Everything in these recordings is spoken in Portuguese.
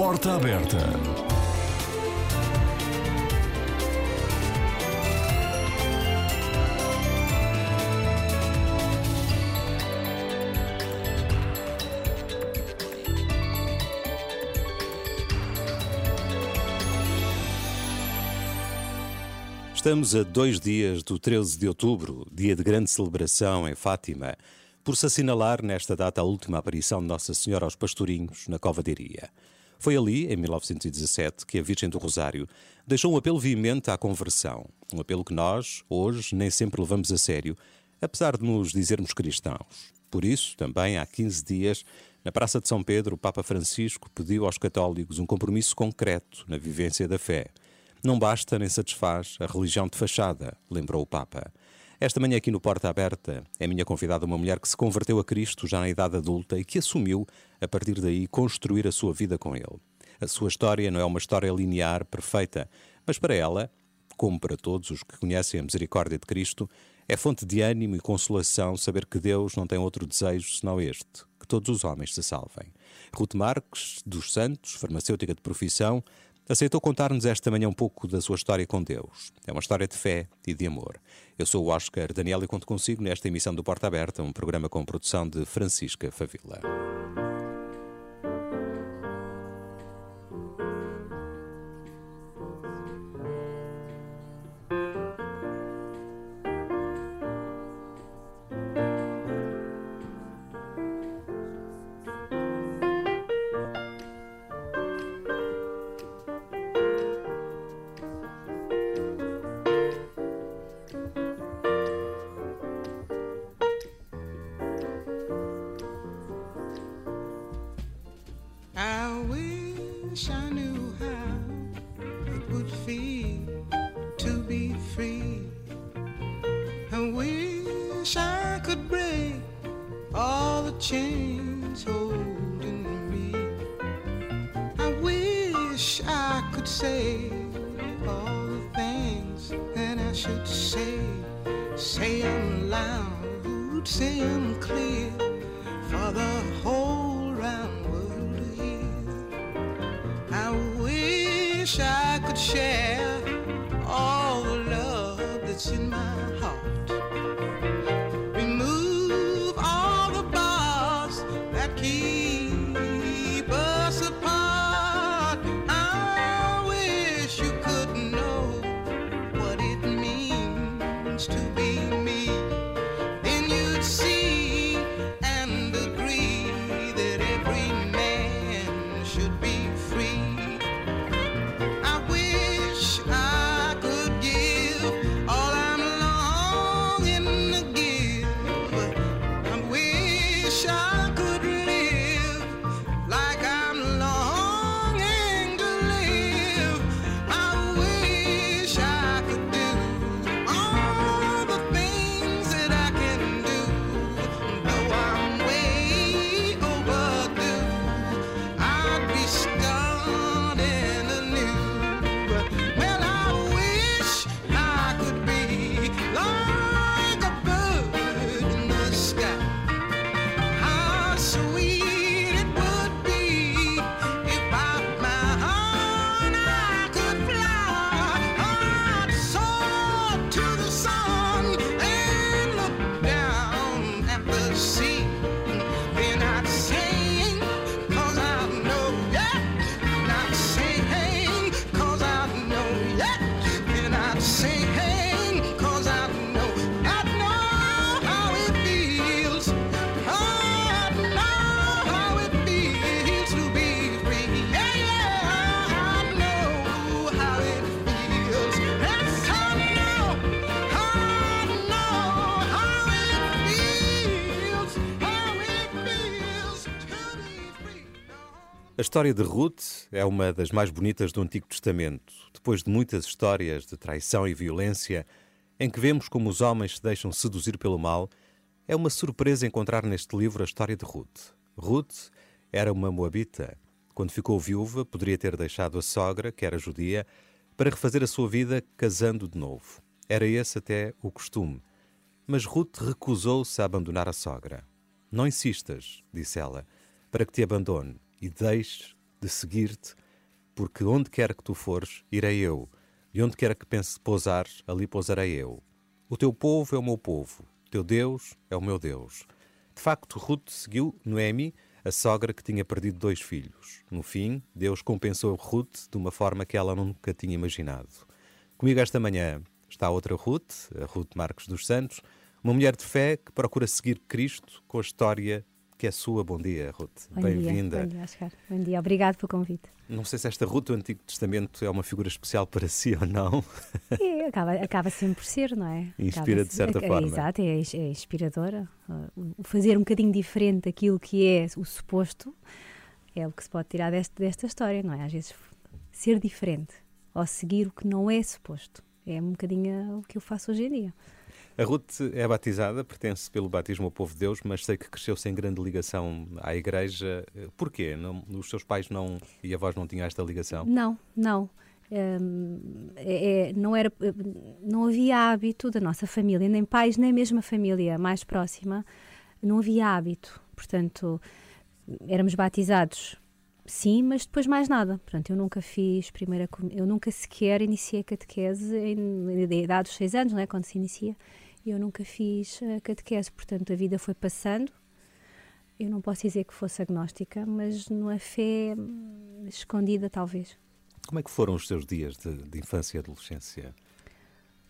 Porta Aberta. Estamos a dois dias do 13 de outubro, dia de grande celebração em Fátima, por se assinalar nesta data a última aparição de Nossa Senhora aos pastorinhos na Cova de Iria. Foi ali, em 1917, que a Virgem do Rosário deixou um apelo veemente à conversão, um apelo que nós, hoje, nem sempre levamos a sério, apesar de nos dizermos cristãos. Por isso, também há 15 dias, na Praça de São Pedro, o Papa Francisco pediu aos católicos um compromisso concreto na vivência da fé. Não basta nem satisfaz a religião de fachada, lembrou o Papa. Esta manhã aqui no Porta Aberta é minha convidada uma mulher que se converteu a Cristo já na idade adulta e que assumiu, a partir daí, construir a sua vida com ele. A sua história não é uma história linear, perfeita, mas para ela, como para todos os que conhecem a misericórdia de Cristo, é fonte de ânimo e consolação saber que Deus não tem outro desejo senão este, que todos os homens se salvem. Ruth Marques, dos Santos, farmacêutica de profissão, aceitou contar-nos esta manhã um pouco da sua história com Deus. É uma história de fé e de amor. Eu sou o Oscar Daniel e conto consigo nesta emissão do Porta Aberta, um programa com produção de Francisca Favila. A história de Ruth é uma das mais bonitas do Antigo Testamento, depois de muitas histórias de traição e violência, em que vemos como os homens se deixam seduzir pelo mal, é uma surpresa encontrar neste livro a história de Ruth. Ruth era uma moabita. Quando ficou viúva, poderia ter deixado a sogra, que era judia, para refazer a sua vida casando de novo. Era esse até o costume. Mas Ruth recusou-se a abandonar a sogra. Não insistas, disse ela, para que te abandone e deixes de seguir-te, porque onde quer que tu fores, irei eu, e onde quer que penses pousar, ali pousarei eu. O teu povo é o meu povo, o teu Deus é o meu Deus. De facto, Ruth seguiu Noemi, a sogra que tinha perdido dois filhos. No fim, Deus compensou Ruth de uma forma que ela nunca tinha imaginado. Comigo esta manhã está outra Ruth, a Ruth Marcos dos Santos, uma mulher de fé que procura seguir Cristo com a história que é sua. Bom dia, Ruth. Bem-vinda. Bom dia, Oscar. Bom dia, obrigado pelo convite. Não sei se esta Ruth do Antigo Testamento é uma figura especial para si ou não. É, acaba, acaba sempre por ser, não é? Inspira de certa é, forma. Exato, é, é inspiradora. Uh, fazer um bocadinho diferente daquilo que é o suposto é o que se pode tirar deste, desta história, não é? Às vezes ser diferente ou seguir o que não é suposto. É um bocadinho o que eu faço hoje em dia. A Ruth é batizada, pertence pelo batismo ao povo de Deus, mas sei que cresceu sem grande ligação à igreja. Porquê? Não, os seus pais não e avós não tinham esta ligação? Não, não. Um, é, é, não, era, não havia hábito da nossa família, nem pais, nem mesmo a família mais próxima, não havia hábito. Portanto, éramos batizados, sim, mas depois mais nada. Portanto, eu nunca fiz primeira eu nunca sequer iniciei a catequese em, na idade dos seis anos, não é? Quando se inicia eu nunca fiz a catequese, portanto a vida foi passando. Eu não posso dizer que fosse agnóstica, mas numa fé hum, escondida, talvez. Como é que foram os seus dias de, de infância e adolescência?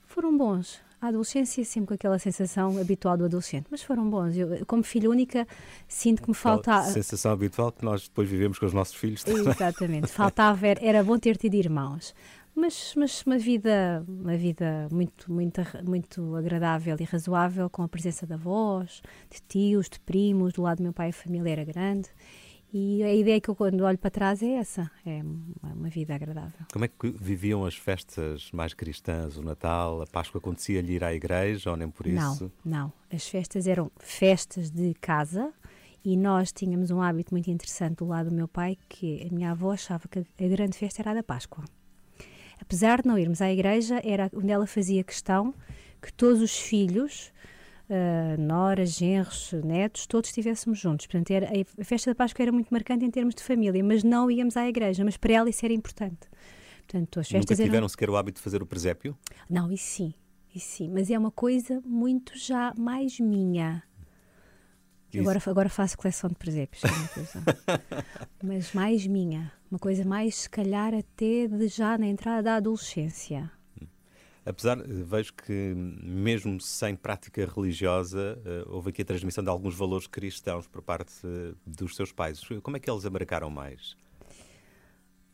Foram bons. A adolescência sempre com aquela sensação habitual do adolescente, mas foram bons. Eu, como filha única, sinto que me falta. Sensação habitual que nós depois vivemos com os nossos filhos também. Exatamente. Faltava, era bom ter tido irmãos mas, mas uma vida, uma vida muito, muito, muito agradável e razoável, com a presença de avós, de tios, de primos, do lado do meu pai a família era grande. E a ideia que eu, quando olho para trás, é essa: é uma vida agradável. Como é que viviam as festas mais cristãs? O Natal, a Páscoa, acontecia-lhe ir à igreja ou nem por isso? Não, não. As festas eram festas de casa e nós tínhamos um hábito muito interessante do lado do meu pai, que a minha avó achava que a grande festa era a da Páscoa apesar de não irmos à igreja, era onde ela fazia questão que todos os filhos, uh, noras, genros, netos, todos estivéssemos juntos. Portanto, era, a festa da Páscoa era muito marcante em termos de família, mas não íamos à igreja, mas para ela isso era importante. Portanto, as festas Nunca tiveram eram... sequer o hábito de fazer o presépio? Não, isso sim, isso sim, mas é uma coisa muito já mais minha. Agora, agora faço coleção de presépios, mas mais minha, uma coisa mais, se calhar, até de já na entrada da adolescência. Apesar, vejo que mesmo sem prática religiosa, uh, houve aqui a transmissão de alguns valores cristãos por parte uh, dos seus pais. Como é que eles a marcaram mais?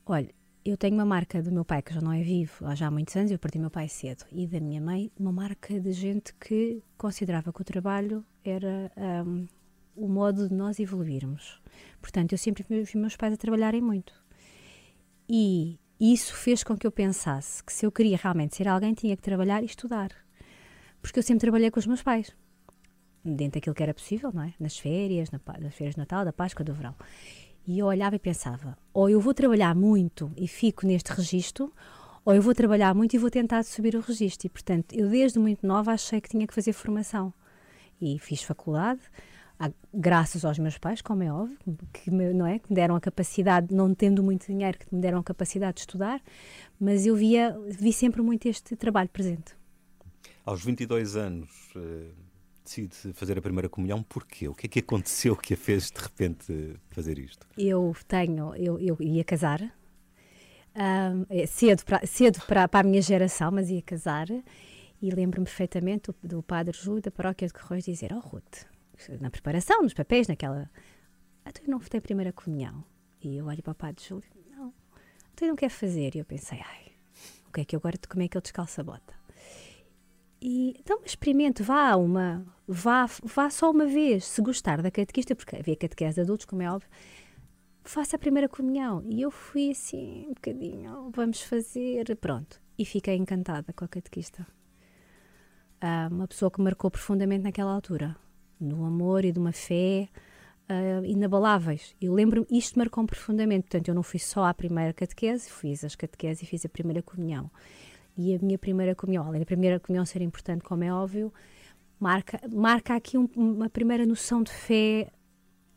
Olha, eu tenho uma marca do meu pai, que já não é vivo há já muitos anos, eu perdi meu pai cedo, e da minha mãe, uma marca de gente que considerava que o trabalho era um, o modo de nós evoluirmos. Portanto, eu sempre vi meus pais a trabalharem muito. E isso fez com que eu pensasse que se eu queria realmente ser alguém, tinha que trabalhar e estudar. Porque eu sempre trabalhei com os meus pais. Dentro daquilo que era possível, não é? Nas férias, na, nas férias de Natal, da Páscoa, do verão. E eu olhava e pensava: ou eu vou trabalhar muito e fico neste registro, ou eu vou trabalhar muito e vou tentar subir o registro. E, portanto, eu desde muito nova achei que tinha que fazer formação. E fiz faculdade, graças aos meus pais, como é óbvio, que me, não é, que me deram a capacidade, não tendo muito dinheiro, que me deram a capacidade de estudar, mas eu via, vi sempre muito este trabalho presente. Aos 22 anos, uh, decide fazer a primeira comunhão, porquê? O que é que aconteceu que a fez de repente fazer isto? Eu tenho, eu, eu ia casar, um, cedo, para, cedo para, para a minha geração, mas ia casar, e lembro-me perfeitamente do, do padre Júlio da paróquia de Correios dizer, oh Ruth, na preparação, nos papéis, naquela. Ah, tu não votei primeira comunhão. E eu olho para o padre Júlio, não, tu não quer fazer. E eu pensei, ai, o que é que eu agora, como é que ele descalça a bota? E, então, experimente, vá uma, vá, vá só uma vez, se gostar da catequista, porque havia catequese de adultos, como é óbvio, faça a primeira comunhão. E eu fui assim, um bocadinho, vamos fazer, pronto. E fiquei encantada com a catequista. Ah, uma pessoa que marcou profundamente naquela altura do amor e de uma fé uh, inabaláveis. Eu lembro-me, isto marcou-me profundamente. Portanto, eu não fui só à primeira catequese, fiz as catequeses e fiz a primeira comunhão. E a minha primeira comunhão, além da primeira comunhão ser importante, como é óbvio, marca, marca aqui um, uma primeira noção de fé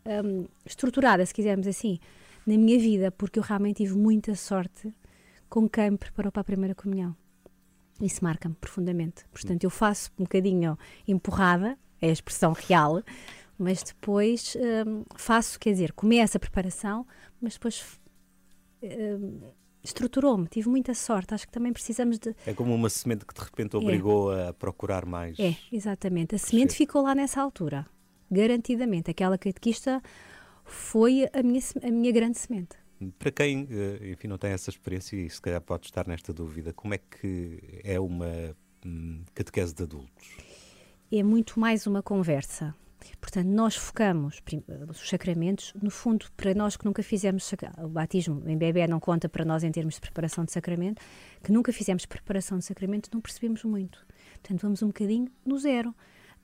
um, estruturada, se quisermos assim. na minha vida, porque eu realmente tive muita sorte com quem me preparou para a primeira comunhão. Isso marca-me profundamente. Portanto, eu faço um bocadinho empurrada, é a expressão real, mas depois hum, faço, quer dizer, começo a preparação, mas depois hum, estruturou-me, tive muita sorte. Acho que também precisamos de. É como uma semente que de repente obrigou é. a procurar mais. É, exatamente. A semente ficou lá nessa altura, garantidamente. Aquela catequista foi a minha, a minha grande semente. Para quem, eh, enfim, não tem essa experiência e se calhar pode estar nesta dúvida, como é que é uma hum, catequese de adultos? É muito mais uma conversa. Portanto, nós focamos os sacramentos, no fundo, para nós que nunca fizemos o batismo em bebê não conta para nós em termos de preparação de sacramento, que nunca fizemos preparação de sacramento, não percebemos muito. Portanto, vamos um bocadinho no zero.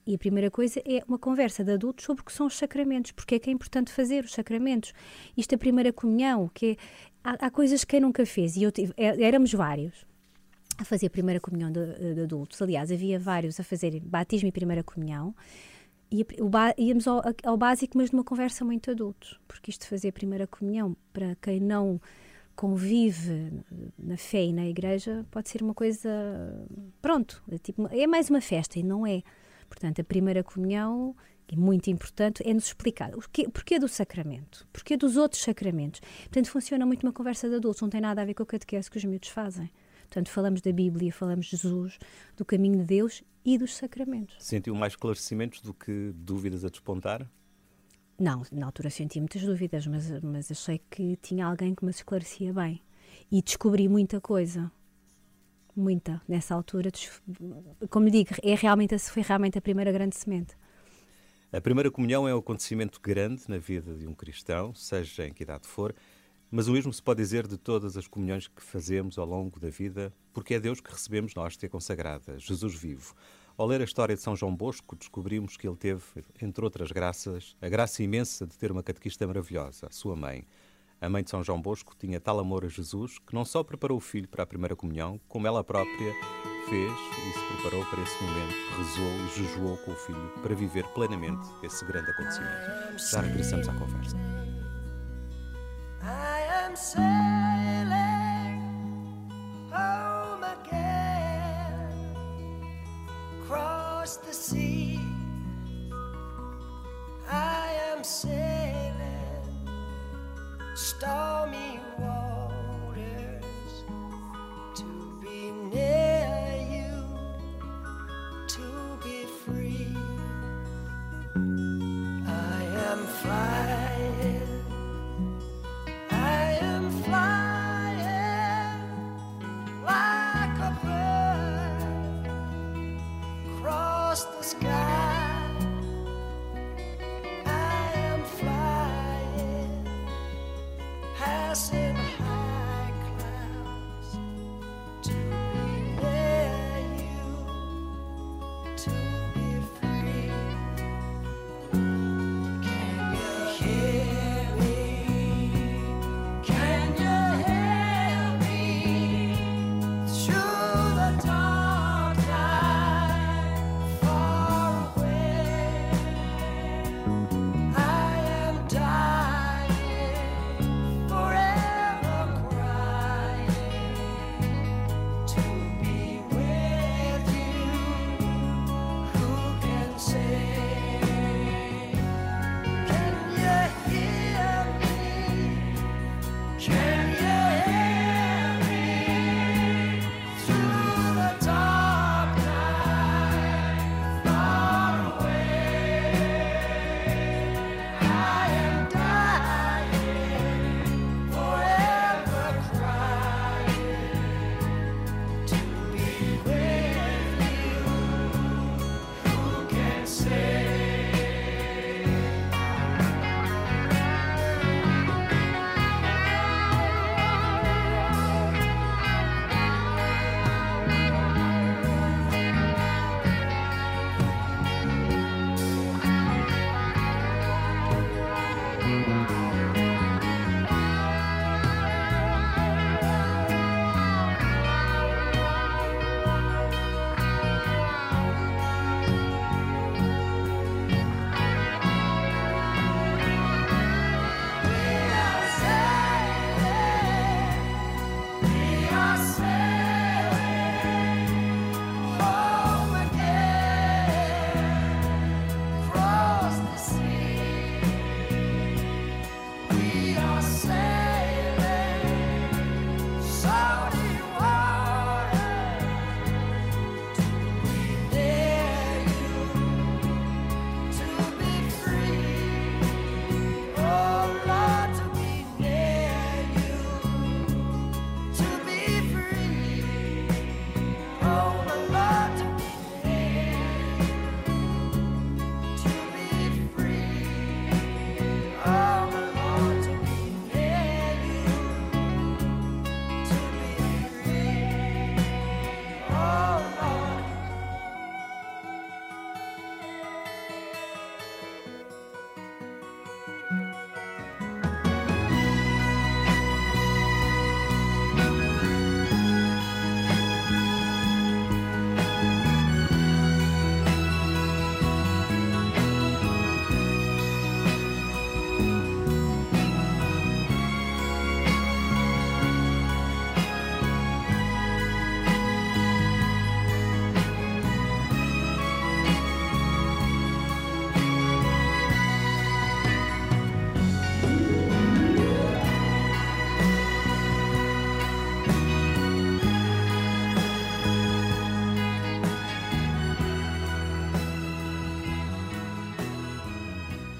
E a primeira coisa é uma conversa de adultos sobre o que são os sacramentos, porque é que é importante fazer os sacramentos. Isto é a primeira comunhão, que é, há, há, coisas que quem nunca fez, e eu tive, é, éramos vários a fazer a primeira comunhão de, de, adultos. Aliás, havia vários a fazerem batismo e primeira comunhão. E o, íamos ao, ao, básico, mas numa conversa muito adultos, porque isto de fazer a primeira comunhão, para quem não convive na fé e na igreja, pode ser uma coisa. Pronto, é, tipo, é mais uma festa e não é. Portanto, a primeira comunhão, é muito importante, é nos explicar o que, porquê do sacramento, porquê dos outros sacramentos. Portanto, funciona muito uma conversa de adultos, não tem nada a ver com o catequese que os miúdos fazem. Portanto, falamos da Bíblia, falamos de Jesus, do caminho de Deus e dos sacramentos. Sentiu mais esclarecimentos do que dúvidas a despontar? Não, na altura senti muitas dúvidas, mas, mas achei que tinha alguém que me esclarecia bem. E descobri muita coisa muita nessa altura. Como lhe digo, é realmente, foi realmente a primeira grande semente. A primeira comunhão é um acontecimento grande na vida de um cristão, seja em que idade for, mas o mesmo se pode dizer de todas as comunhões que fazemos ao longo da vida, porque é Deus que recebemos nós ter consagrada, Jesus vivo. Ao ler a história de São João Bosco, descobrimos que ele teve, entre outras graças, a graça imensa de ter uma catequista maravilhosa, sua mãe, a mãe de São João Bosco tinha tal amor a Jesus que não só preparou o filho para a primeira comunhão, como ela própria fez e se preparou para esse momento, rezou e jejuou com o filho para viver plenamente esse grande acontecimento. Já regressamos à conversa. I am sailing home again, the sea. I am sailing. stormy waters soon.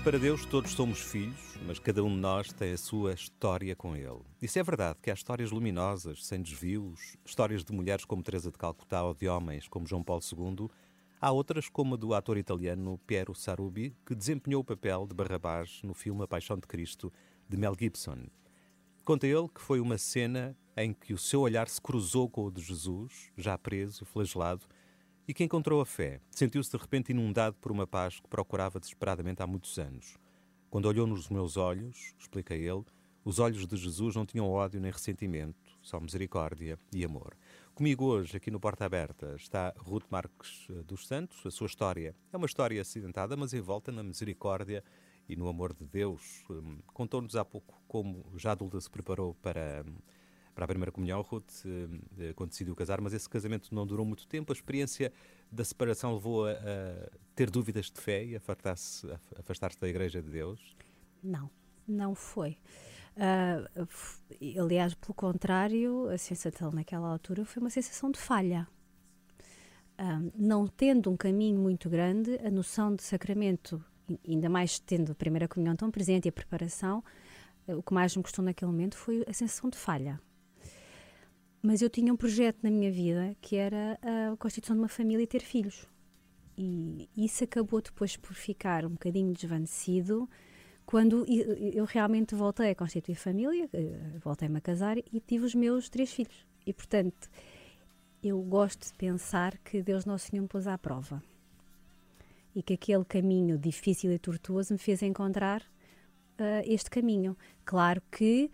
Para Deus, todos somos filhos, mas cada um de nós tem a sua história com Ele. Isso é verdade, que há histórias luminosas, sem desvios, histórias de mulheres como Teresa de Calcutá ou de homens como João Paulo II. Há outras, como a do ator italiano Piero Sarubi, que desempenhou o papel de Barrabás no filme A Paixão de Cristo, de Mel Gibson. Conta ele que foi uma cena em que o seu olhar se cruzou com o de Jesus, já preso, flagelado, e que encontrou a fé. Sentiu-se de repente inundado por uma paz que procurava desesperadamente há muitos anos. Quando olhou nos meus olhos, explica ele, os olhos de Jesus não tinham ódio nem ressentimento, só misericórdia e amor. Comigo hoje, aqui no Porta Aberta, está Ruth Marques eh, dos Santos. A sua história é uma história acidentada, mas envolta na misericórdia e no amor de Deus. Hum, contou-nos há pouco como já adulta se preparou para hum, para a primeira comunhão, Ruth, eh, quando decidiu casar, mas esse casamento não durou muito tempo. A experiência da separação levou a, a ter dúvidas de fé e afastar-se afastar da Igreja de Deus? Não, não foi. Uh, aliás, pelo contrário, a sensação naquela altura foi uma sensação de falha. Uh, não tendo um caminho muito grande, a noção de sacramento, ainda mais tendo a primeira comunhão tão presente e a preparação, o que mais me custou naquele momento foi a sensação de falha. Mas eu tinha um projeto na minha vida que era a constituição de uma família e ter filhos. E isso acabou depois por ficar um bocadinho desvanecido quando eu realmente voltei a constituir família, eh, voltei-me a casar e tive os meus três filhos. E, portanto, eu gosto de pensar que Deus Nosso Senhor me pôs à prova. E que aquele caminho difícil e tortuoso me fez encontrar uh, este caminho. Claro que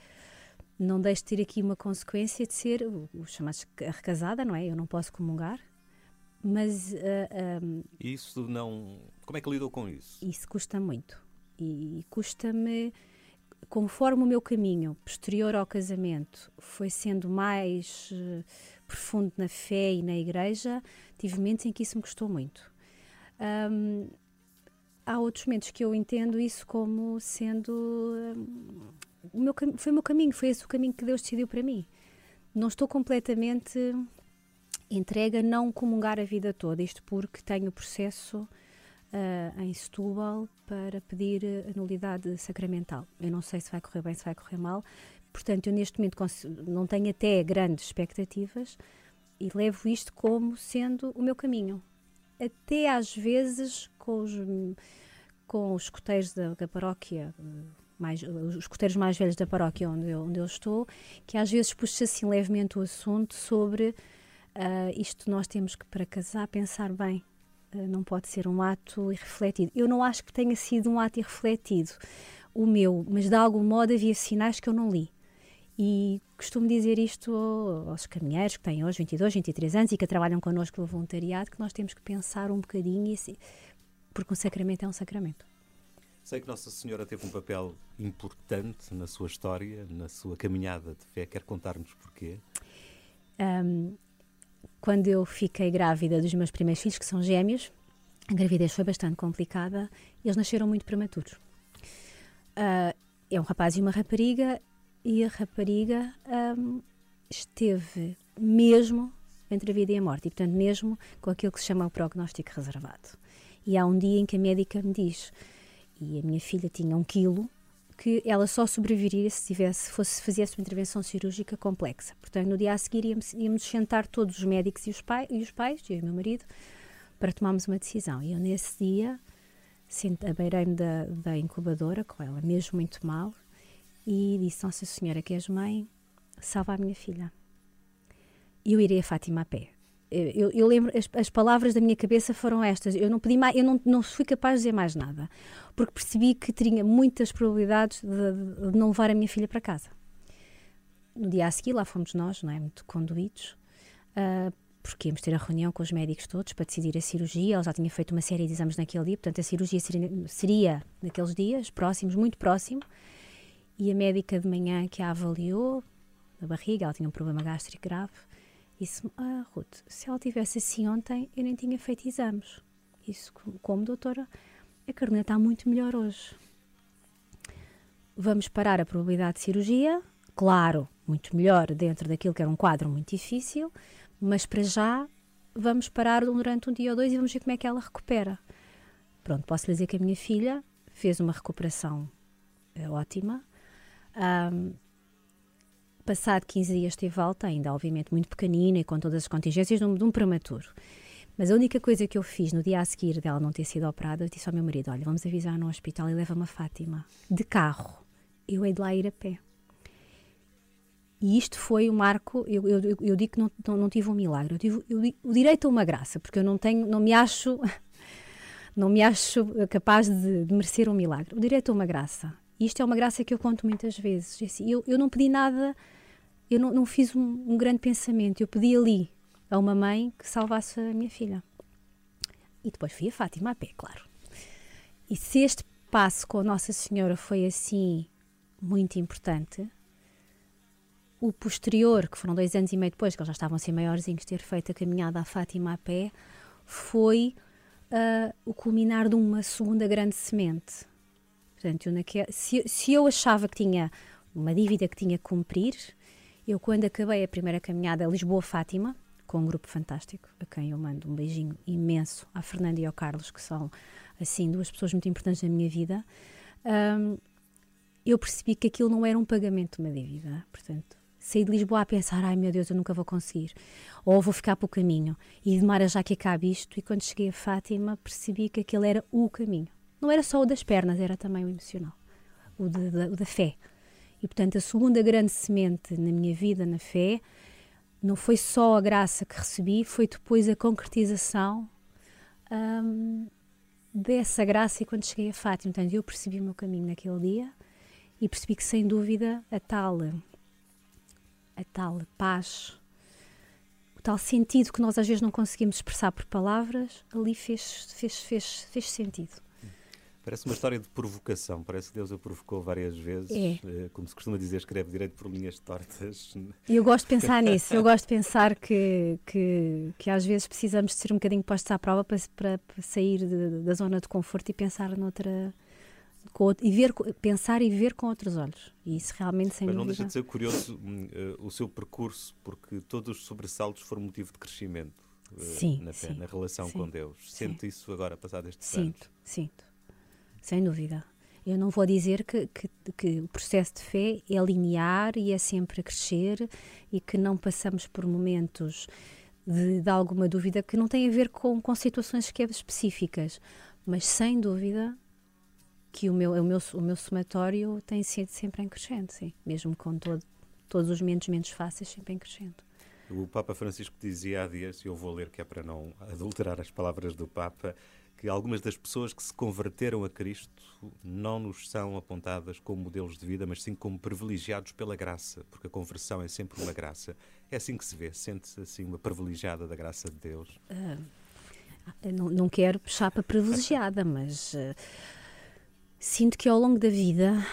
não deixe de ter aqui uma consequência de ser o, o chamado recasada, não é? Eu não posso comungar, mas... Uh, um, isso não... Como é que lidou com isso? Isso custa muito. E custa-me, conforme o meu caminho posterior ao casamento foi sendo mais uh, profundo na fé e na igreja, tive momentos em que isso me custou muito. Um, há outros momentos que eu entendo isso como sendo... Um, o meu, foi o meu caminho, foi esse o caminho que Deus decidiu para mim. Não estou completamente entregue a não comungar a vida toda, isto porque tenho processo uh, em Setúbal para pedir a nulidade sacramental. Eu não sei se vai correr bem, se vai correr mal, portanto, eu neste momento não tenho até grandes expectativas e levo isto como sendo o meu caminho. Até às vezes com os, com os escoteiros da, da paróquia mais, os escuteiros mais velhos da paróquia onde eu, onde eu estou, que às vezes puxa assim levemente o assunto sobre uh, isto nós temos que, para casar, pensar bem. Uh, não pode ser um ato irrefletido. Eu não acho que tenha sido um ato irrefletido o meu, mas de algum modo havia sinais que eu não li. E costumo dizer isto aos caminheiros que têm hoje 22, 23 anos e que trabalham connosco no voluntariado, que nós temos que pensar um bocadinho, assim, porque um sacramento é um sacramento. Sei que Nossa Senhora teve um papel importante na sua história, na sua caminhada de fé. Quer contar-nos porquê? Um, quando eu fiquei grávida dos meus primeiros filhos, que são gêmeos, a gravidez foi bastante complicada. Eles nasceram muito prematuros. Uh, é um rapaz e uma rapariga, e a rapariga um, esteve mesmo entre a vida e a morte, e portanto, mesmo com aquilo que se chama o prognóstico reservado. E há um dia em que a médica me diz: e a minha filha tinha um quilo, que ela só sobreviveria se tivesse, fosse, fizesse uma intervenção cirúrgica complexa. Portanto, no dia a seguir íamos, íamos sentar todos os médicos e os, pai, e os pais, eu e o meu marido, para tomarmos uma decisão. E eu, nesse dia, beirei-me da, da incubadora, com ela mesmo muito mal, e disse: Nossa Senhora, que és mãe, salva a minha filha. Eu irei a Fátima a pé eu, eu lembro, as, as, palavras da minha cabeça foram estas. Eu não pedi mais, eu não, não fui capaz de dizer mais nada, porque percebi que tinha muitas probabilidades de, de não levar a minha filha para casa. No dia a seguir, lá fomos nós, não é? Muito conduídos, uh, porque íamos ter a reunião com os médicos todos para decidir a cirurgia. Ela já tinha feito uma série de exames naquele dia, portanto, a cirurgia seria, seria naqueles dias, próximos, muito próximo. E a médica de manhã que a avaliou, na barriga, ela tinha um problema gástrico grave Disse-me, ah, Ruth, se ela tivesse assim ontem, eu nem tinha feito exames. Isso, como doutora, a Carolina está muito melhor hoje. Vamos parar a probabilidade de cirurgia, claro, muito melhor dentro daquilo que era um quadro muito difícil, mas para já vamos parar durante um dia ou dois e vamos ver como é que ela recupera. Pronto, posso lhe dizer que a minha filha fez uma recuperação uh, ótima. Um, passado 15 dias teve alta, ainda obviamente muito pequenina e com todas as contingências de um, de um prematuro. Mas a única coisa que eu fiz no dia a seguir dela não ter sido operada, eu disse ao meu marido: Olha, vamos avisar no hospital e leva-me a Fátima, de carro. Eu hei de lá ir a pé. E isto foi o um marco. Eu, eu, eu, digo que não, não, não, tive um milagre, eu tive eu, o direito a uma graça, porque eu não tenho, não me acho, não me acho capaz de, de merecer um milagre. O direito a uma graça. E isto é uma graça que eu conto muitas vezes. Assim, eu, eu não pedi nada, eu não, não fiz um, um grande pensamento, eu pedi ali, a uma mãe que salvasse a minha filha. E depois fui a Fátima a pé, claro. E se este passo com a Nossa Senhora foi assim muito importante, o posterior, que foram dois anos e meio depois, que eles já estavam assim maiorzinhos, ter feito a caminhada à Fátima a pé, foi uh, o culminar de uma segunda grande semente. Portanto, eu se, se eu achava que tinha uma dívida que tinha que cumprir, eu quando acabei a primeira caminhada Lisboa-Fátima, com um grupo fantástico, a quem eu mando um beijinho imenso, à Fernanda e ao Carlos, que são, assim, duas pessoas muito importantes na minha vida, um, eu percebi que aquilo não era um pagamento de uma dívida. Portanto, saí de Lisboa a pensar, ai meu Deus, eu nunca vou conseguir, ou vou ficar pelo caminho, e demora já que acabe isto, e quando cheguei a Fátima percebi que aquele era o caminho. Não era só o das pernas, era também o emocional, o, de, de, o da fé. E portanto, a segunda grande semente na minha vida, na fé, não foi só a graça que recebi, foi depois a concretização um, dessa graça e quando cheguei a Fátima. Portanto, eu percebi o meu caminho naquele dia e percebi que, sem dúvida, a tal, a tal paz, o tal sentido que nós às vezes não conseguimos expressar por palavras, ali fez, fez, fez, fez sentido. Parece uma história de provocação. Parece que Deus a provocou várias vezes. É. Eh, como se costuma dizer, escreve direito por linhas tortas. Eu gosto de pensar nisso. Eu gosto de pensar que, que, que às vezes precisamos de ser um bocadinho postos à prova para, para, para sair de, da zona de conforto e pensar noutra. Com, e ver, pensar e ver com outros olhos. E isso realmente sem Mas não deixa de ser curioso uh, o seu percurso, porque todos os sobressaltos foram motivo de crescimento uh, sim, na, sim, na relação sim, com Deus. Sente isso agora, passado estes sinto, anos? Sinto, sinto sem dúvida. Eu não vou dizer que, que, que, o processo de fé é linear e é sempre a crescer e que não passamos por momentos de, de alguma dúvida que não tem a ver com, com situações que é específicas, mas sem dúvida que o meu, o meu, o meu somatório tem sido sempre em crescente, sim, mesmo com todo, todos os momentos menos fáceis, sempre em crescente. O Papa Francisco dizia há dias, e eu vou ler que é para não adulterar as palavras do Papa, que algumas das pessoas que se converteram a Cristo não nos são apontadas como modelos de vida, mas sim como privilegiados pela graça, porque a conversão é sempre uma graça. É assim que se vê, sente-se assim uma privilegiada da graça de Deus? Uh, não, não, quero puxar para privilegiada, mas uh, sinto que ao longo da vida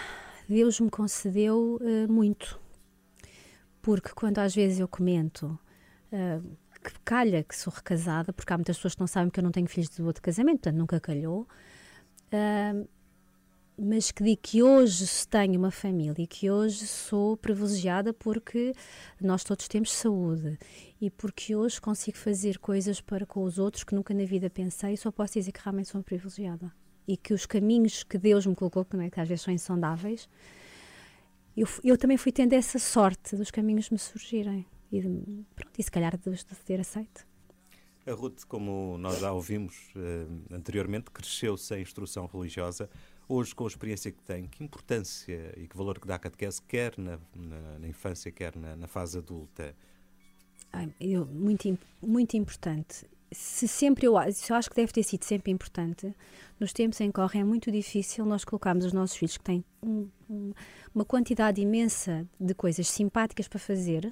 Deus me concedeu uh, muito. Porque quando às vezes eu comento que calha que sou recasada, porque há muitas pessoas que não sabem que eu não tenho filhos de outro casamento, portanto nunca calhou. Uh, mas que digo que hoje tenho uma família e que hoje sou privilegiada porque nós todos temos saúde e porque hoje consigo fazer coisas para com os outros que nunca na vida pensei, só posso dizer que realmente sou privilegiada. E que os caminhos que Deus me colocou, que, é, que às vezes são insondáveis, eu, eu também fui tendo essa sorte dos caminhos me surgirem e, pronto, e se calhar de, de ter aceito. A Ruth, como nós já ouvimos uh, anteriormente, cresceu sem instrução religiosa. Hoje, com a experiência que tem, que importância e que valor que dá a catequese, quer na, na, na infância, quer na, na fase adulta? Ai, eu, muito, muito importante. Se sempre eu, eu acho que deve ter sido sempre importante. Nos tempos em que correm é muito difícil nós colocarmos os nossos filhos que têm um, um, uma quantidade imensa de coisas simpáticas para fazer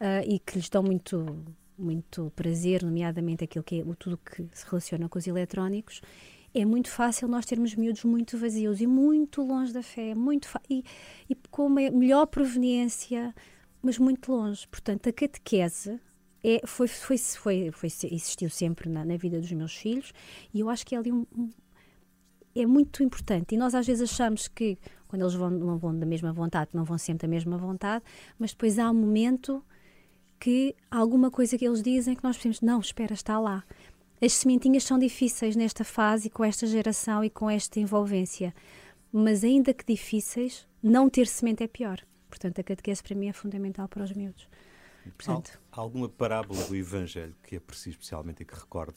uh, e que lhes dão muito, muito prazer, nomeadamente aquilo que é tudo que se relaciona com os eletrónicos, é muito fácil nós termos miúdos muito vazios e muito longe da fé, muito e, e com uma melhor proveniência, mas muito longe. Portanto, a catequese é, foi, foi, foi, foi, existiu sempre na, na, vida dos meus filhos e eu acho que é ali um, um, é muito importante. E nós às vezes achamos que quando eles vão, não vão da mesma vontade, não vão sempre da mesma vontade, mas depois há um momento que alguma coisa que eles dizem que nós pensamos, não, espera, está lá. as sementinhas são difíceis nesta fase, com esta geração e com esta envolvência. Mas ainda que difíceis, não ter semente é pior. Portanto, a catequese para mim é fundamental para os miúdos. Portanto, Há alguma parábola do Evangelho que aprecie especialmente e que recorde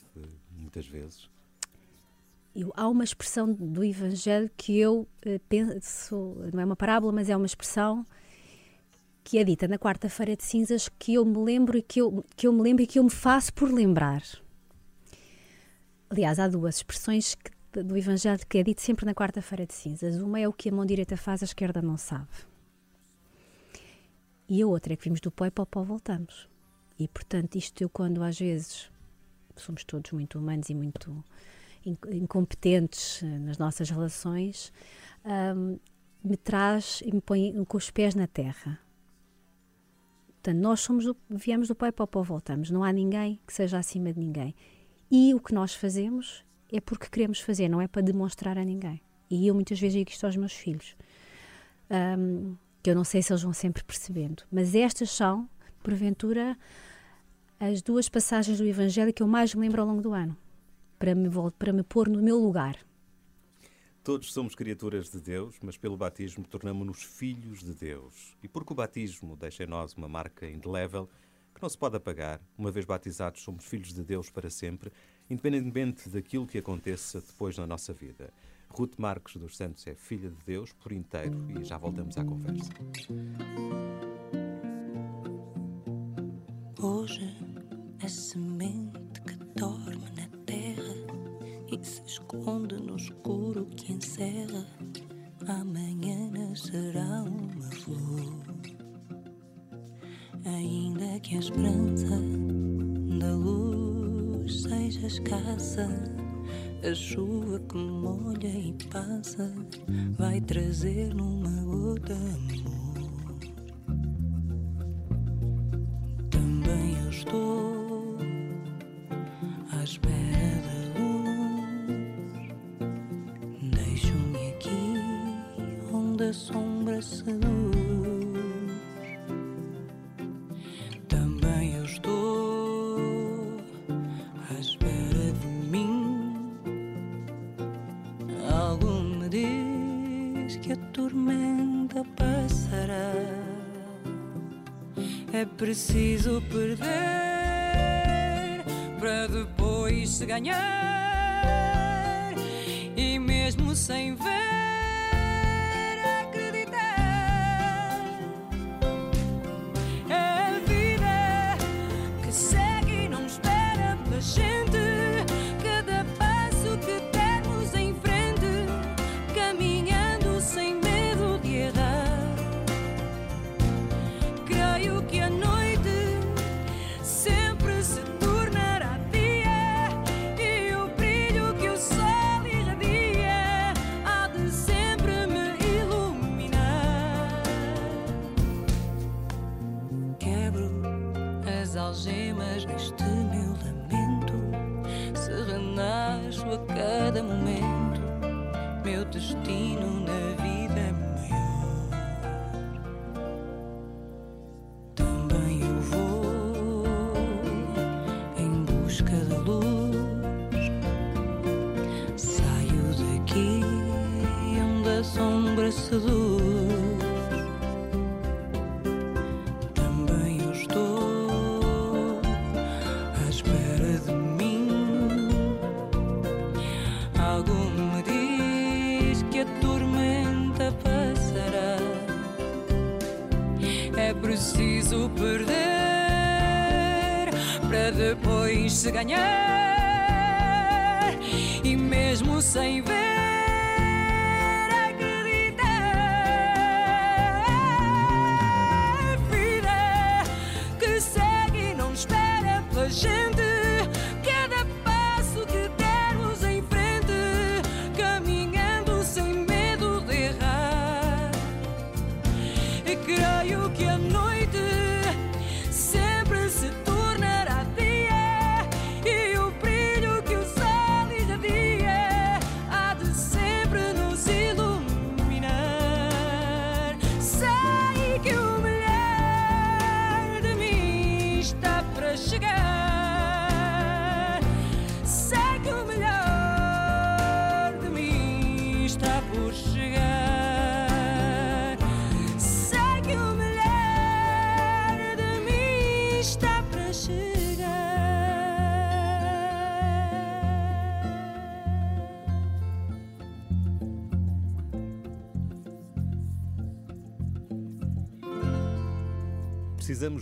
muitas vezes? Eu, há uma expressão do Evangelho que eu uh, penso, não é uma parábola, mas é uma expressão que é dita na quarta-feira de cinzas que eu me lembro e que eu, que eu me lembro e que eu me faço por lembrar. Aliás, há duas expressões que, do Evangelho que é dito sempre na quarta-feira de cinzas. Uma é o que a mão direita faz, a esquerda não sabe. E a outra é que vimos do pó e para o pó voltamos. E, portanto, isto eu, quando às vezes somos todos muito humanos e muito incompetentes eh, nas nossas relações, um, me traz e me põe com os pés na terra. Portanto, nós somos do, viemos do e para o pó voltamos. Não há ninguém que seja acima de ninguém. E o que nós fazemos é porque queremos fazer, não é para demonstrar a ninguém. E eu muitas vezes digo isto aos meus filhos. Um, que eu não sei se eles vão sempre percebendo. Mas estas são, porventura, as duas passagens do Evangelho que eu mais me lembro ao longo do ano, para me, para me pôr no meu lugar. Todos somos criaturas de Deus, mas pelo batismo tornamos-nos filhos de Deus. E porque o batismo deixa em nós uma marca indelével, que não se pode apagar. Uma vez batizados, somos filhos de Deus para sempre, independentemente daquilo que aconteça depois na nossa vida. Ruth Marques dos Santos é filha de Deus por inteiro e já voltamos à conversa. Hoje a semente que dorme na e se esconde no escuro que encerra, amanhã nascerá uma flor ainda que a esperança da luz seja escassa. A chuva que molha e passa vai trazer numa gota amor. Depois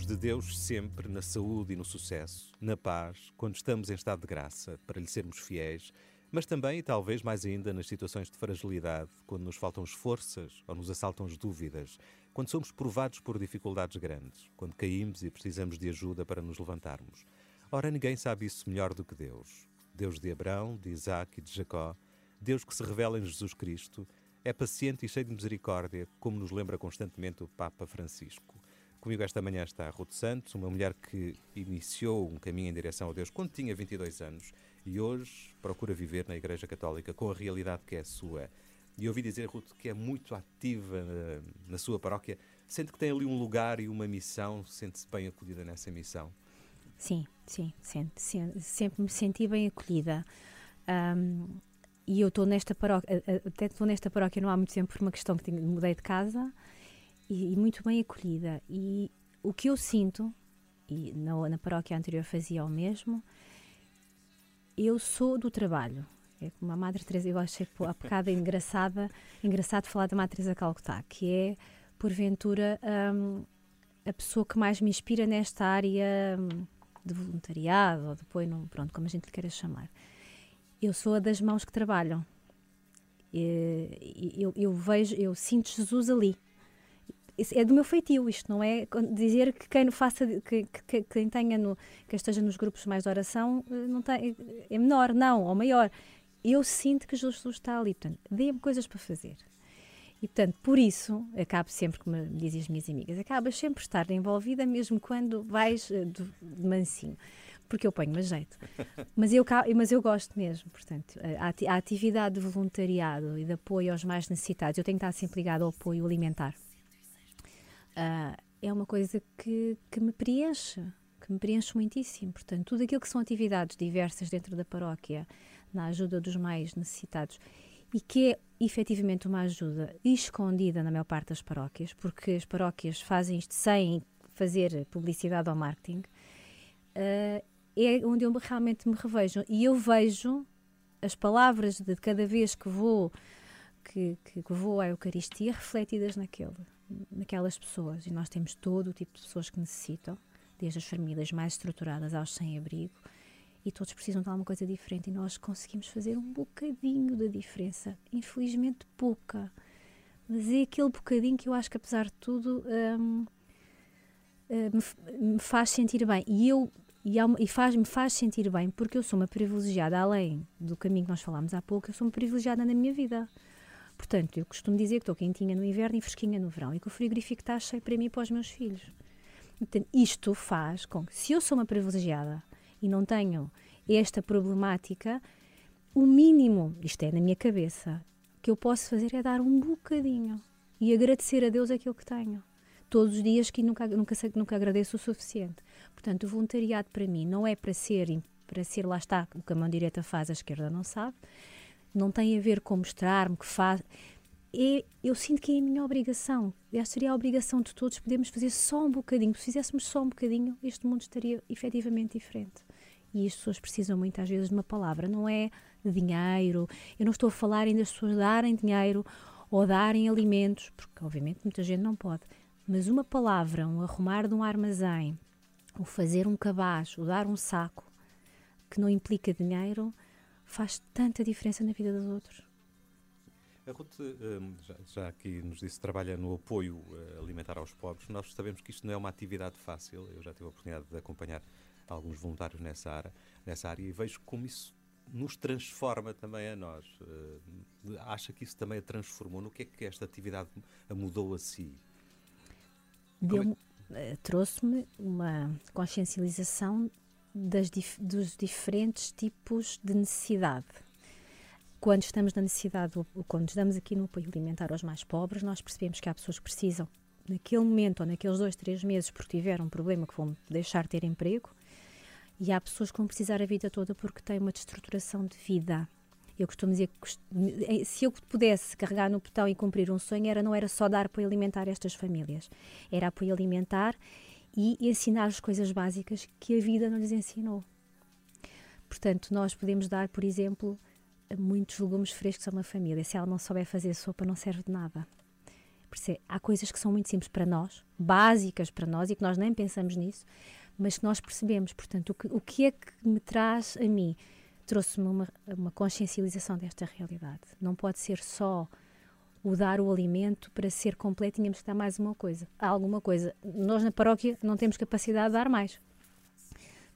De Deus sempre na saúde e no sucesso, na paz, quando estamos em estado de graça, para lhe sermos fiéis, mas também e talvez mais ainda nas situações de fragilidade, quando nos faltam as forças ou nos assaltam as dúvidas, quando somos provados por dificuldades grandes, quando caímos e precisamos de ajuda para nos levantarmos. Ora, ninguém sabe isso melhor do que Deus. Deus de Abraão, de Isaac e de Jacó, Deus que se revela em Jesus Cristo, é paciente e cheio de misericórdia, como nos lembra constantemente o Papa Francisco. Comigo esta manhã está a Ruth Santos, uma mulher que iniciou um caminho em direção a Deus quando tinha 22 anos e hoje procura viver na Igreja Católica com a realidade que é sua. E ouvi dizer, Ruth, que é muito ativa na, na sua paróquia. Sente que tem ali um lugar e uma missão, sente-se bem acolhida nessa missão? Sim, sim, sim, sempre me senti bem acolhida. Um, e eu estou nesta paróquia, até estou nesta paróquia não há muito tempo por uma questão que tenho, mudei de casa e, muito bem acolhida. E o que eu sinto, e na, na paróquia anterior fazia o mesmo, eu sou do trabalho. É como a Madre Teresa, eu achei há bocado engraçada, engraçado falar da Madre Teresa Calcutá, que é, porventura, um, a pessoa que mais me inspira nesta área hum, de voluntariado, ou de apoio, pronto, como a gente lhe queira chamar. Eu sou a das mãos que trabalham. Eu, eu vejo, eu sinto Jesus ali é do meu feitio, isto não é dizer que quem faça, que, que, quem tenha no, que esteja nos grupos mais de oração eh, não tem, é menor, não, ou maior. Eu sinto que Jesus está ali, portanto, dê-me coisas para fazer. E, portanto, por isso, acabo sempre, como dizem as minhas amigas, acabas sempre estar envolvida, mesmo quando vais eh, de, mansinho, porque eu ponho-me jeito. Mas eu, mas eu gosto mesmo, portanto, a, a atividade de voluntariado e de apoio aos mais necessitados, eu tenho que estar sempre ligada ao apoio alimentar uh, é uma coisa que, que me preenche, que me preenche muitíssimo. Portanto, tudo aquilo que são atividades diversas dentro da paróquia, na ajuda dos mais necessitados, e que é efetivamente uma ajuda escondida na maior parte das paróquias, porque as paróquias fazem isto sem fazer publicidade ou marketing, uh, é onde eu realmente me revejo. E eu vejo as palavras de cada vez que vou que, que vou à Eucaristia refletidas naquele naquelas pessoas. E nós temos todo o tipo de pessoas que necessitam, desde as famílias mais estruturadas aos sem-abrigo, e todos precisam de alguma coisa diferente. E nós conseguimos fazer um bocadinho da diferença. Infelizmente, pouca. Mas é aquele bocadinho que eu acho que, apesar de tudo, hum, hum, me, me, faz sentir bem. E eu. E, e faz, me faz sentir bem porque eu sou uma privilegiada, além do caminho que nós falámos há pouco, eu sou uma privilegiada na minha vida. Portanto, eu costumo dizer que estou quentinha no inverno e fresquinha no verão e que o frigorífico está cheio para mim e para os meus filhos. Portanto, isto faz com que, se eu sou uma privilegiada e não tenho esta problemática, o mínimo, isto é na minha cabeça, que eu posso fazer é dar um bocadinho e agradecer a Deus aquilo que tenho. Todos os dias que nunca, nunca, nunca agradeço o suficiente. Portanto, o voluntariado para mim não é para ser, para ser lá está, o que a mão direita faz, a esquerda não sabe, não tem a ver com mostrar-me que faz. É, eu sinto que é a minha obrigação. Esta seria a obrigação de todos podermos fazer só um bocadinho. Se fizéssemos só um bocadinho, este mundo estaria efetivamente diferente. E as pessoas precisam muitas vezes de uma palavra, não é dinheiro. Eu não estou a falar ainda das pessoas darem dinheiro ou darem alimentos, porque obviamente muita gente não pode. Mas uma palavra, um arrumar de um armazém, o fazer um cabaz, o dar um saco, que não implica dinheiro, faz tanta diferença na vida dos outros. A Ruth hum, já, aqui nos disse trabalha no apoio eh, alimentar aos pobres. Nós sabemos que isto não é uma atividade fácil. Eu já tive a oportunidade de acompanhar alguns voluntários nessa área, nessa área e vejo como isso nos transforma também a nós. Eh, acha que isso também a transformou? No que é que esta atividade a mudou a si? Eh, trouxe-me uma consciencialização das, dos diferentes tipos de necessidade. Quando estamos na necessidade, quando estamos aqui no apoio alimentar aos mais pobres, nós percebemos que há pessoas que precisam, naquele momento ou naqueles dois, três meses, porque tiveram um problema que vão deixar de ter emprego, e há pessoas que vão precisar a vida toda porque têm uma destruturação de vida. Eu costumo dizer que eh, se eu pudesse carregar no botão e cumprir um sonho, era, não era só dar apoio alimentar a estas famílias, era apoio alimentar e ensinar as coisas básicas que a vida não lhes ensinou. Portanto, nós podemos dar, por exemplo, muitos legumes frescos a uma família. Se ela não souber fazer sopa, não serve de nada. Por isso é, há coisas que são muito simples para nós, básicas para nós e que nós nem pensamos nisso, mas que nós percebemos. Portanto, o que, o que é que me traz a mim? Trouxe-me uma, uma consciencialização desta realidade. Não pode ser só o dar o alimento para ser completo, tínhamos que dar mais uma coisa. Há alguma coisa. Nós na paróquia não temos capacidade de dar mais.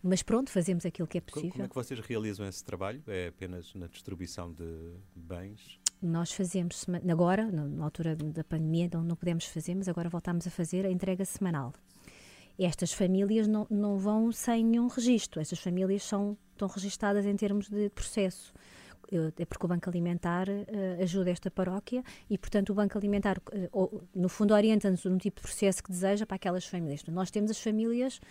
Mas pronto, fazemos aquilo que é possível. Como é que vocês realizam esse trabalho? É apenas na distribuição de bens? Nós fazemos, agora, na, na altura da pandemia, não, não podemos fazer, mas agora voltamos a fazer a entrega semanal. Estas famílias não, não vão sem nenhum registro, estas famílias são, estão registadas em termos de processo. Eu- É porque o Banco Alimentar eh, ajuda esta paróquia e, portanto, o Banco Alimentar, eh, ou, no fundo, orienta-nos no tipo de processo que deseja para aquelas famílias. Nós temos as famílias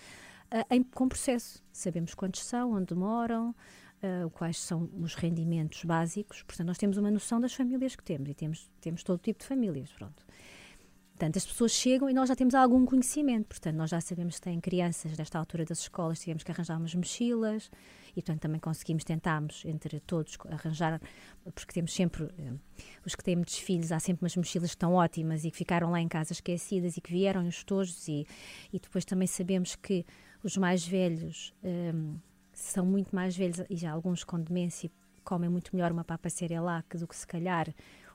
ah, em, com processo. Sabemos quantos são, onde moram, ah, quais são os rendimentos básicos. Portanto, nós temos uma noção das famílias que temos e temos, temos todo tipo de famílias. Pronto. Portanto, as pessoas chegam e nós já temos algum conhecimento. Portanto, nós já sabemos que têm crianças nesta altura das escolas, tivemos que arranjar umas mochilas e, portanto, também conseguimos, tentámos, entre todos, arranjar, porque temos sempre, eh, os que têm muitos filhos, há sempre umas mochilas que estão ótimas e que ficaram lá em casa esquecidas e que vieram os tojos e, e depois também sabemos que os mais velhos hum, são muito mais velhos e já alguns com demência comem muito melhor uma papa cerealac do que se calhar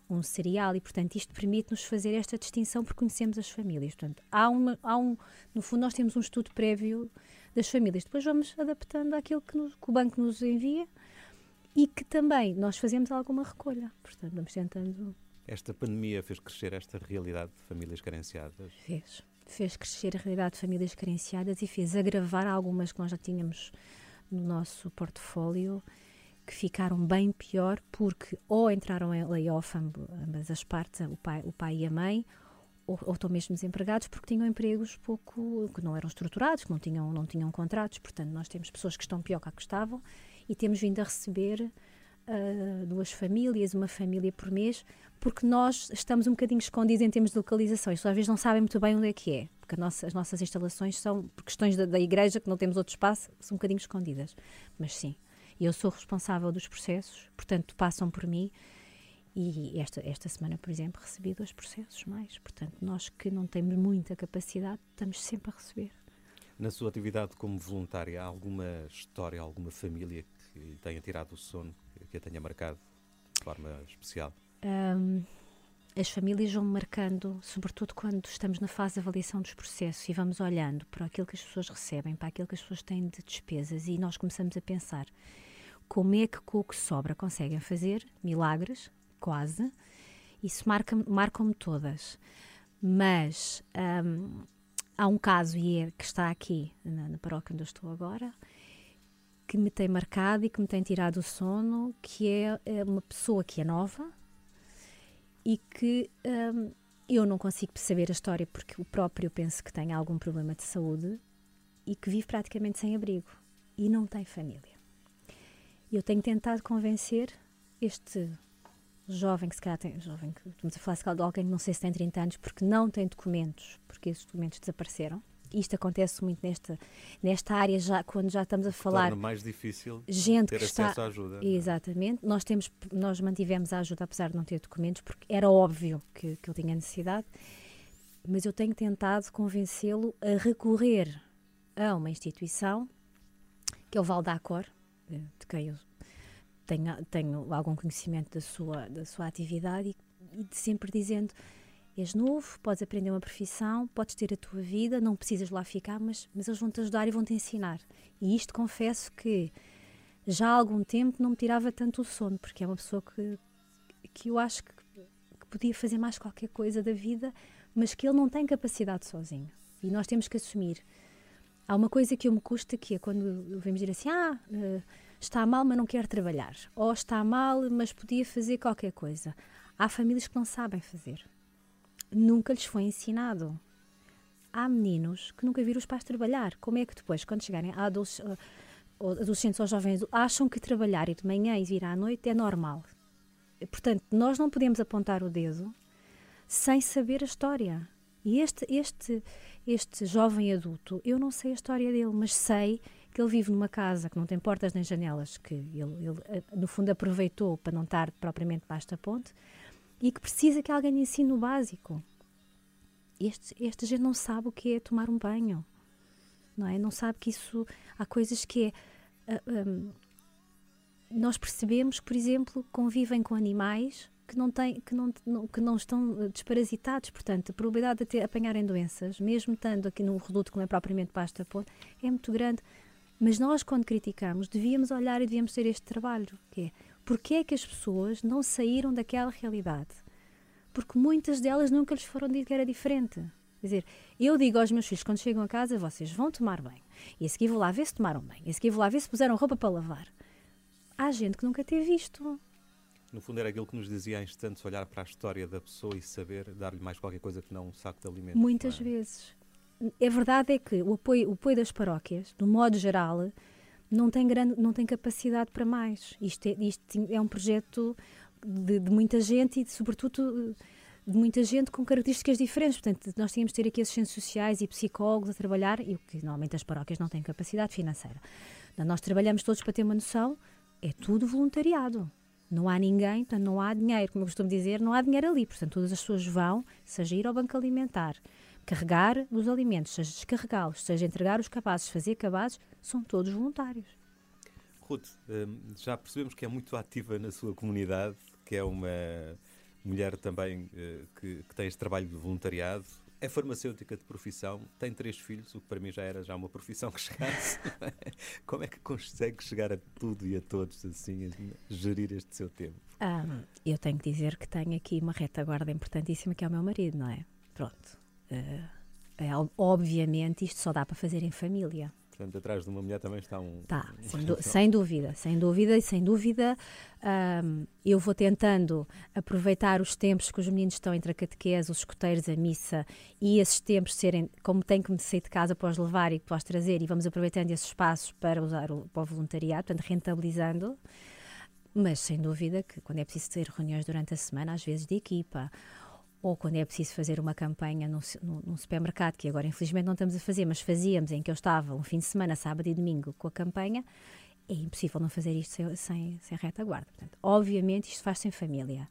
um cereal e portanto isto permite-nos fazer esta distinção porque conhecemos as famílias. Portanto há, uma, há um no fundo nós temos um estudo prévio das famílias. Depois vamos adaptando àquilo que, nos- que o banco nos envia e que também nós fazemos alguma recolha. Portanto vamos tentando. Esta pandemia fez crescer esta realidade de famílias carenciadas? Fez. Fez crescer a realidade de famílias carenciadas e fez agravar algumas que nós já tínhamos no nosso portfólio que ficaram bem pior porque ou entraram em layoff amb- ambas as partes, o pai, o pai e a mãe, ou, ou estão mesmo desempregados porque tinham empregos pouco, que não eram estruturados, que não tinham, não tinham contratos. Portanto, nós temos pessoas que estão pior que a que estavam e temos vindo a receber ah, duas famílias, uma família por mês, porque nós estamos um bocadinho escondidos em termos de localização. Isto às vezes não sabem muito bem onde é que é, porque nossa- as nossas instalações são, por questões da, da igreja, que não temos outro espaço, são um bocadinho escondidas. Mas sim, eu sou responsável dos processos, portanto passam por mim. E esta, esta semana, por exemplo, recebi dois processos mais. Portanto, nós que não temos muita capacidade, estamos sempre a receber. Na sua atividade como voluntária, há alguma história, alguma família que lhe tenha tirado o sono, que- a tenha marcado de forma especial? Hum, as famílias vão marcando, sobretudo quando estamos na fase de avaliação dos processos e vamos olhando para aquilo que as pessoas recebem, para aquilo que as pessoas têm de despesas e nós começamos a pensar como é que com o que sobra conseguem fazer milagres, quase. Isso marca, marcam-me todas. Mas hum, há um caso, e é que está aqui na, na paróquia onde eu estou agora, que me tem marcado e que me tem tirado o sono, que é, é uma pessoa que é nova e que hum, eu não consigo saber a história porque o próprio penso que tem algum problema de saúde e que vive praticamente sem abrigo e não tem família. E eu tenho tentado convencer este jovem que se calhar tem, jovem que estamos a falar se calhar de alguém que não sei se tem 30 anos porque não tem documentos, porque esses documentos desapareceram. Isto acontece muito nesta, nesta área já quando já estamos a falar Torna mais difícil gente ter que está acesso à ajuda. é? Exatamente. Nós, temos, nós mantivemos a ajuda apesar de não ter documentos, porque era óbvio que, que eu tinha necessidade, mas eu tenho tentado convencê-lo a recorrer a uma instituição, que é o Valdacor, eh, de quem eu tenho, tenho algum conhecimento da sua, da sua atividade, e, e sempre dizendo: és novo, podes aprender uma profissão, podes ter a tua vida, não precisas lá ficar, mas, mas eles vão-te ajudar e vão-te ensinar. E isto confesso que já há algum tempo não me tirava tanto o sono, porque é uma pessoa que, que eu acho que, que podia fazer mais qualquer coisa da vida, mas que ele não tem capacidade sozinho. E nós temos que assumir. Há uma coisa que eu me custa que é quando vemos dizer assim: ah, eh, está mal, mas não quer trabalhar. Ou está mal, mas podia fazer qualquer coisa. Há famílias que não sabem fazer. Nunca lhes foi ensinado. Há meninos que nunca viram os pais trabalhar. Como é que depois, quando chegarem à adolesc- ou adolescentes ou jovens, acham que trabalhar e de manhã e vir à noite é normal. Portanto, nós não podemos apontar o dedo sem saber a história. E este, este, este jovem adulto, eu não sei a história dele, mas sei que ele vive numa casa que não tem portas nem janelas, que ele, ele eh, no fundo aproveitou para não estar propriamente baixo da ponte e que precisa que alguém lhe ensine o básico. Este, esta gente não sabe o que é tomar um banho, não é? Não sabe que isso há coisas que é. Uh, ah, um, nós percebemos por exemplo, convivem com animais que não, têm, que não, que não estão desparasitados. Portanto, a probabilidade de ter, apanharem doenças, mesmo estando aqui no reduto que não é propriamente pasta ponte, é muito grande. Mas nós, quando criticamos, devíamos olhar e devíamos ter este trabalho, que é porque é que as pessoas não saíram daquela realidade? Porque muitas delas nunca lhes foram dito que era diferente. Quer dizer, eu digo aos meus filhos, quando chegam a casa, vocês vão tomar banho. E a seguir vou lá ver se tomaram bem. E a seguir vou lá ver se puseram roupa para lavar. Há gente que nunca teve isto. No fundo era aquilo que nos dizia há instantes, olhar para a história da pessoa e saber dar-lhe mais qualquer coisa que não um saco de alimento. Muitas é? vezes. A verdade é que o apoio, o apoio das paróquias, do modo geral, não tem, grande, não tem capacidade para mais. Isto é, isto é um projeto de, de muita gente e, de, sobretudo, de muita gente com características diferentes. Portanto, nós tínhamos de ter aqui assistentes sociais e psicólogos a trabalhar, e o que normalmente as paróquias não têm capacidade financeira. Nós trabalhamos todos para ter uma noção, é tudo voluntariado. Não há ninguém, portanto, não há dinheiro, como eu costumo dizer, não há dinheiro ali. Portanto, todas as pessoas vão, seja ir ao banco alimentar, carregar os alimentos, seja descarregá-los, seja entregar os cabazes, fazer cabazes, são todos voluntários. Ruth, hum, já percebemos que é muito ativa na sua comunidade, que é uma mulher também eh, que, que tem este trabalho de voluntariado, é farmacêutica de profissão, tem três filhos, o que para mim já era já uma profissão que chegasse. Como é que consegue chegar a tudo e a todos assim, a gerir este seu tempo? Um, eu tenho que dizer que tenho aqui uma retaguarda importantíssima que é o meu marido, não é? Pronto. Uh, é, obviamente isto só dá para fazer em família. Portanto, atrás de uma mulher também está um. Tá, um... Sem, sem, dúvida, sem dúvida, e sem dúvida. Um, eu vou tentando aproveitar os tempos que os meninos estão entre a catequese, os escuteiros, a missa, e esses tempos serem, como tenho que me sair de casa para os levar e para os trazer, e vamos aproveitando esses espaços para usar o, para o voluntariado, portanto, rentabilizando. Mas sem dúvida que quando é preciso ter reuniões durante a semana, às vezes de equipa, ou quando é preciso fazer uma campanha num, num, supermercado, que agora infelizmente não estamos a fazer, mas fazíamos, em que eu estava um fim de semana, sábado e domingo, com a campanha, é impossível não fazer isto sem, sem, sem retaguarda. Portanto, obviamente isto faz-se em família.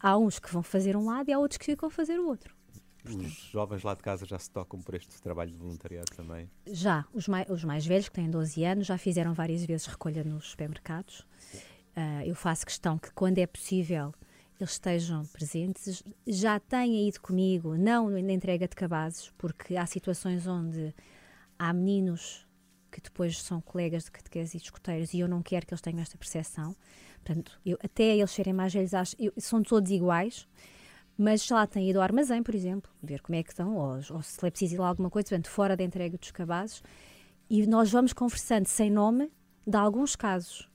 Há uns que vão fazer um lado e há outros que ficam a fazer o outro. Portanto, os jovens lá de casa já se tocam por este trabalho de voluntariado também? Já. Os mais, os mais velhos, que têm 12 anos, já fizeram várias vezes recolha nos supermercados. Uh, eu faço questão que, quando é possível, eles estejam presentes. Já têm ido comigo, não na entrega de cabazes, porque há situações onde há meninos que depois são colegas de catequese e escuteiros e eu não quero que eles tenham esta percepção. Portanto, eu, até eles serem mais velhos, acho, eu, são todos iguais, mas já lá têm ido ao armazém, por exemplo, ver como é que estão, ou, ou se é preciso ir lá alguma coisa, portanto, fora da entrega dos cabazes, e nós vamos conversando sem nome de alguns casos.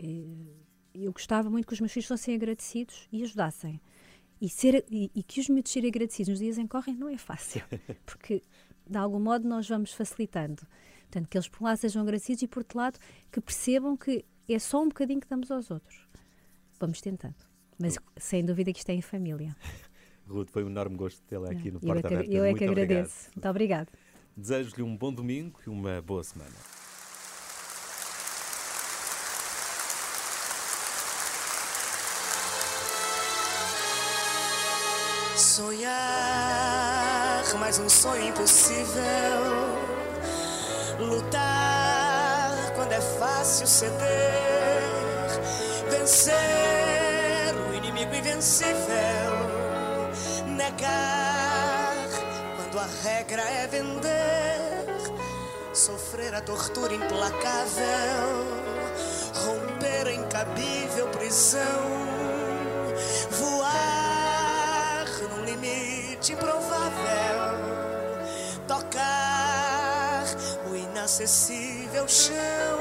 E, eu gostava muito que os meus filhos fossem agradecidos e ajudassem. E, ser, e, e que os miúdos serem agradecidos nos dias em que correm não é fácil, porque de algum modo nós vamos facilitando. Portanto, que eles por um lado sejam agradecidos e por outro lado que percebam que é só um bocadinho que damos aos outros. Vamos tentando. Mas sem dúvida que isto é em família. Ruth, foi um enorme gosto tê-la aqui no Porta Aberta. Eu é que agradeço. Muito obrigado. Desejo-lhe um bom domingo e uma boa semana. Mais um sonho impossível. Lutar quando é fácil ceder. Vencer o inimigo invencível. Negar quando a regra é vender. Sofrer a tortura implacável. Romper a incabível prisão. Voar limite improvável. Inacessível chão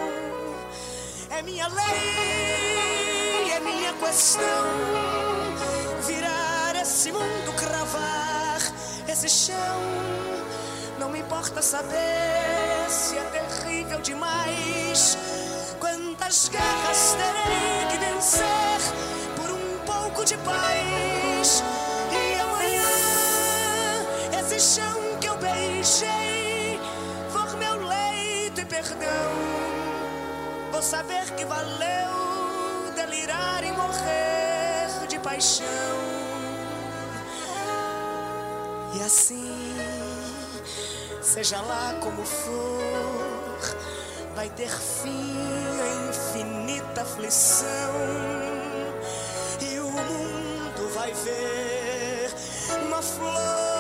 é minha lei, é minha questão. Virar esse mundo, cravar esse chão. Não me importa saber se é terrível demais. Quantas guerras terei que vencer por um pouco de paz? E amanhã, esse chão que eu beijei perdão. Vou saber que valeu delirar e morrer de paixão. E assim, seja lá como for, vai ter fim a infinita aflição. E o mundo vai ver uma flor